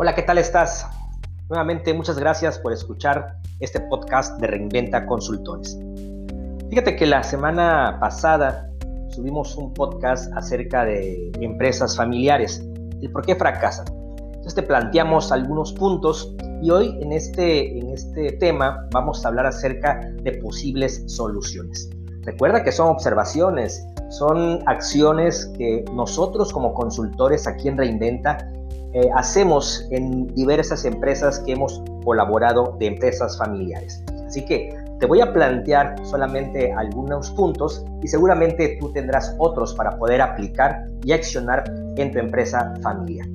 Hola, ¿qué tal estás? Nuevamente, muchas gracias por escuchar este podcast de Reinventa Consultores. Fíjate que la semana pasada subimos un podcast acerca de empresas familiares y por qué fracasan. Entonces te planteamos algunos puntos y hoy en este, en este tema vamos a hablar acerca de posibles soluciones. Recuerda que son observaciones, son acciones que nosotros como consultores aquí en Reinventa eh, hacemos en diversas empresas que hemos colaborado de empresas familiares. Así que te voy a plantear solamente algunos puntos y seguramente tú tendrás otros para poder aplicar y accionar en tu empresa familiar.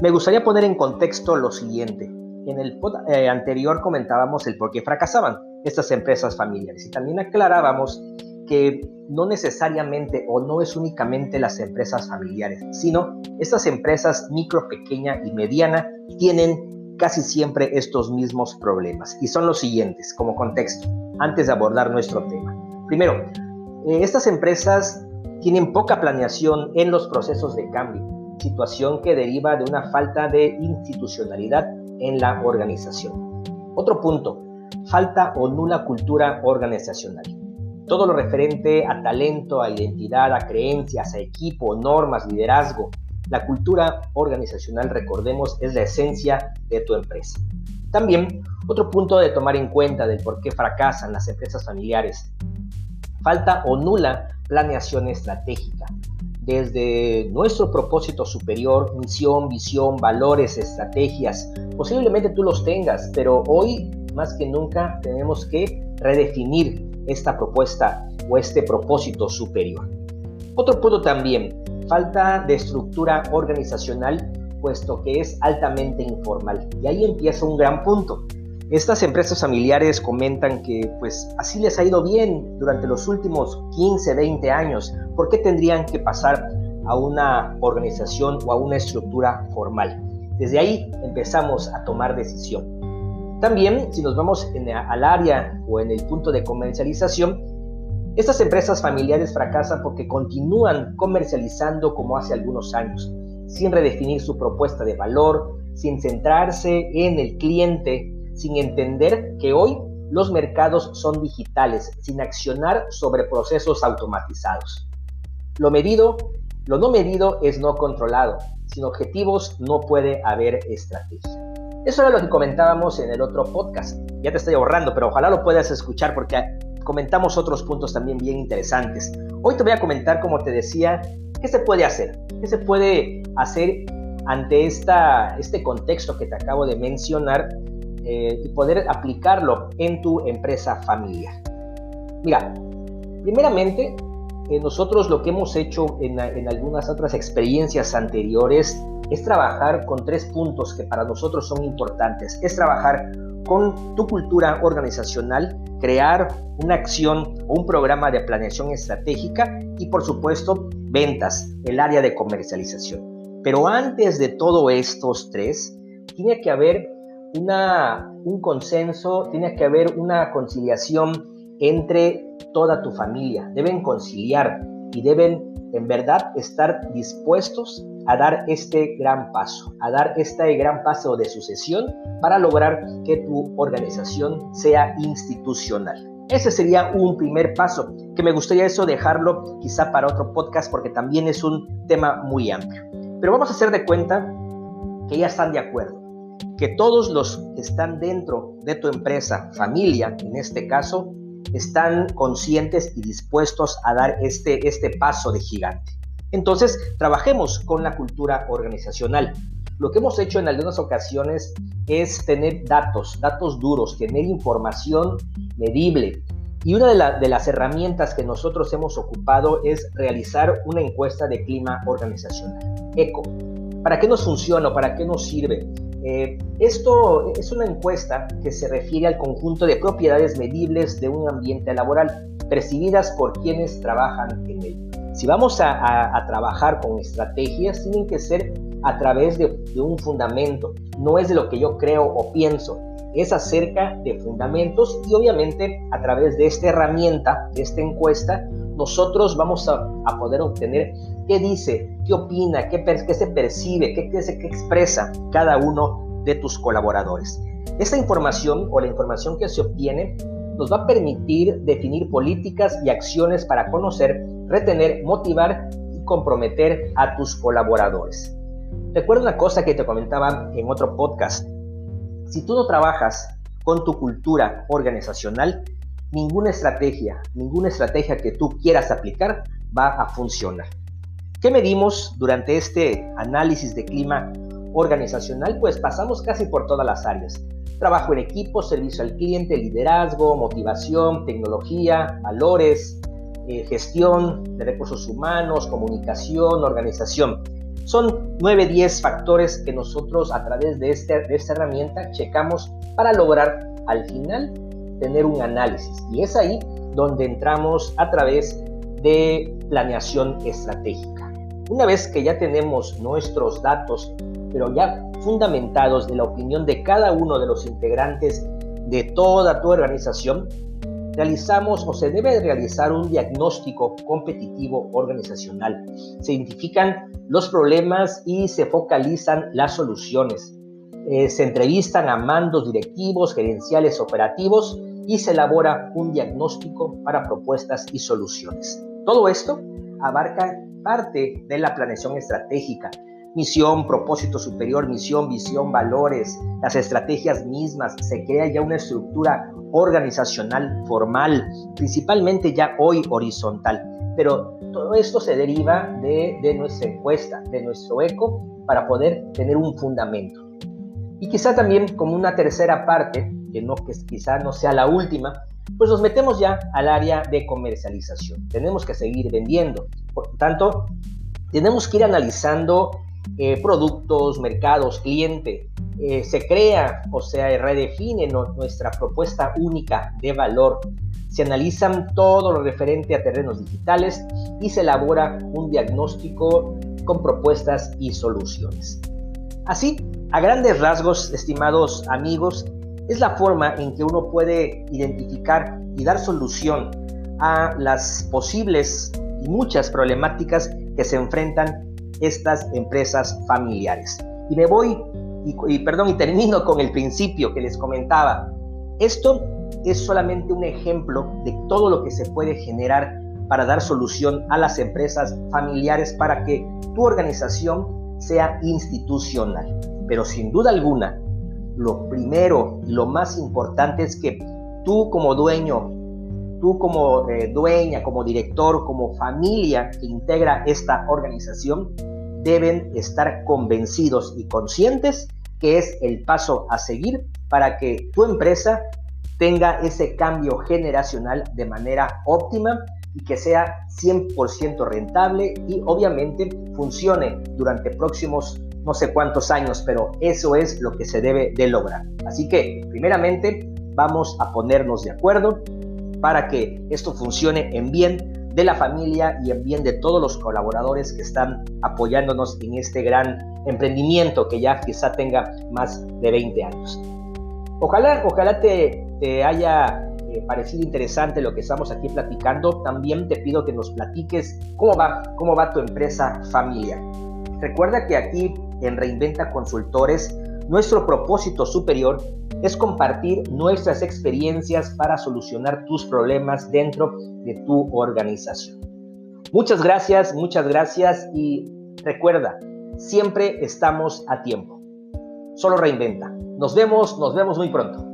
Me gustaría poner en contexto lo siguiente. En el eh, anterior comentábamos el por qué fracasaban estas empresas familiares y también aclarábamos que no necesariamente o no es únicamente las empresas familiares, sino estas empresas micro, pequeña y mediana tienen casi siempre estos mismos problemas y son los siguientes como contexto antes de abordar nuestro tema. Primero, eh, estas empresas tienen poca planeación en los procesos de cambio, situación que deriva de una falta de institucionalidad en la organización. Otro punto, falta o nula cultura organizacional todo lo referente a talento, a identidad, a creencias, a equipo, normas, liderazgo. La cultura organizacional, recordemos, es la esencia de tu empresa. También, otro punto de tomar en cuenta del por qué fracasan las empresas familiares. Falta o nula planeación estratégica. Desde nuestro propósito superior, misión, visión, valores, estrategias, posiblemente tú los tengas, pero hoy más que nunca tenemos que redefinir esta propuesta o este propósito superior. Otro punto también, falta de estructura organizacional, puesto que es altamente informal. Y ahí empieza un gran punto. Estas empresas familiares comentan que pues así les ha ido bien durante los últimos 15, 20 años. ¿Por qué tendrían que pasar a una organización o a una estructura formal? Desde ahí empezamos a tomar decisión. También, si nos vamos al área o en el punto de comercialización, estas empresas familiares fracasan porque continúan comercializando como hace algunos años, sin redefinir su propuesta de valor, sin centrarse en el cliente, sin entender que hoy los mercados son digitales, sin accionar sobre procesos automatizados. Lo medido, lo no medido es no controlado. Sin objetivos no puede haber estrategia. Eso era lo que comentábamos en el otro podcast. Ya te estoy ahorrando, pero ojalá lo puedas escuchar porque comentamos otros puntos también bien interesantes. Hoy te voy a comentar, como te decía, qué se puede hacer, qué se puede hacer ante esta, este contexto que te acabo de mencionar eh, y poder aplicarlo en tu empresa familiar. Mira, primeramente, eh, nosotros lo que hemos hecho en, algunas otras experiencias anteriores es trabajar con tres puntos que para nosotros son importantes. Es trabajar con tu cultura organizacional, crear una acción o un programa de planeación estratégica y por supuesto ventas, el área de comercialización. Pero antes de todos estos tres, tiene que haber una, un consenso, tiene que haber una conciliación entre toda tu familia. Deben conciliar y deben en verdad estar dispuestos a dar este gran paso, a dar este gran paso de sucesión para lograr que tu organización sea institucional. Ese sería un primer paso, que me gustaría eso dejarlo quizá para otro podcast porque también es un tema muy amplio. Pero vamos a hacer de cuenta que ya están de acuerdo, que todos los que están dentro de tu empresa, familia en este caso, están conscientes y dispuestos a dar este, este paso de gigante. Entonces, trabajemos con la cultura organizacional. Lo que hemos hecho en algunas ocasiones es tener datos, datos duros, tener información medible. Y una de, las herramientas que nosotros hemos ocupado es realizar una encuesta de clima organizacional, ECO. ¿Para qué nos funciona? ¿Para qué nos sirve? Eh, esto es una encuesta que se refiere al conjunto de propiedades medibles de un ambiente laboral, percibidas por quienes trabajan en él. Si vamos a, trabajar con estrategias, tienen que ser a través de, de un fundamento, no es de lo que yo creo o pienso, es acerca de fundamentos y obviamente a través de esta herramienta, de esta encuesta, nosotros vamos a, poder obtener qué dice, qué opina, qué, se percibe, qué, qué, qué expresa cada uno de tus colaboradores. Esta información o la información que se obtiene nos va a permitir definir políticas y acciones para conocer, retener, motivar y comprometer a tus colaboradores. Recuerda una cosa que te comentaba en otro podcast. Si tú no trabajas con tu cultura organizacional, ninguna estrategia, ninguna estrategia que tú quieras aplicar va a funcionar. ¿Qué medimos durante este análisis de clima organizacional? Pues pasamos casi por todas las áreas. Trabajo en equipo, servicio al cliente, liderazgo, motivación, tecnología, valores, eh, gestión de recursos humanos, comunicación, organización. Son 9-10 factores que nosotros a través de, este, de esta herramienta checamos para lograr al final tener un análisis. Y es ahí donde entramos a través de planeación estratégica. Una vez que ya tenemos nuestros datos, pero ya fundamentados de la opinión de cada uno de los integrantes de toda tu organización, realizamos o se debe realizar un diagnóstico competitivo organizacional. Se identifican los problemas y se focalizan las soluciones. Eh, se entrevistan a mandos directivos, gerenciales, operativos y se elabora un diagnóstico para propuestas y soluciones. Todo esto abarca parte de la planeación estratégica, misión, propósito superior, misión, visión, valores, las estrategias mismas, se crea ya una estructura organizacional formal, principalmente ya hoy horizontal. Pero todo esto se deriva de, de nuestra encuesta, de nuestro eco, para poder tener un fundamento. Y quizá también como una tercera parte, que, no, que quizá no sea la última, pues nos metemos ya al área de comercialización. Tenemos que seguir vendiendo. Por tanto, tenemos que ir analizando eh, productos, mercados, cliente. Eh, se crea, o sea, redefine nuestra propuesta única de valor. Se analizan todo lo referente a terrenos digitales y se elabora un diagnóstico con propuestas y soluciones. Así, a grandes rasgos, estimados amigos, es la forma en que uno puede identificar y dar solución a las posibles y muchas problemáticas que se enfrentan estas empresas familiares. Y me voy, y, perdón, y termino con el principio que les comentaba. Esto es solamente un ejemplo de todo lo que se puede generar para dar solución a las empresas familiares para que tu organización sea institucional. Pero sin duda alguna, lo primero y lo más importante es que tú como dueño, tú como eh, dueña, como director, como familia que integra esta organización, deben estar convencidos y conscientes que es el paso a seguir para que tu empresa tenga ese cambio generacional de manera óptima y que sea 100% rentable y obviamente funcione durante próximos no sé cuántos años, pero eso es lo que se debe de lograr. Así que, primeramente, vamos a ponernos de acuerdo para que esto funcione en bien de la familia y en bien de todos los colaboradores que están apoyándonos en este gran emprendimiento que ya quizá tenga más de 20 años. Ojalá, ojalá te, te haya eh, parecido interesante lo que estamos aquí platicando. También te pido que nos platiques cómo va, cómo va tu empresa familiar. Recuerda que aquí en Reinventa Consultores, nuestro propósito superior es compartir nuestras experiencias para solucionar tus problemas dentro de tu organización. Muchas gracias, muchas gracias y recuerda, siempre estamos a tiempo. Solo reinventa. Nos vemos, nos vemos muy pronto.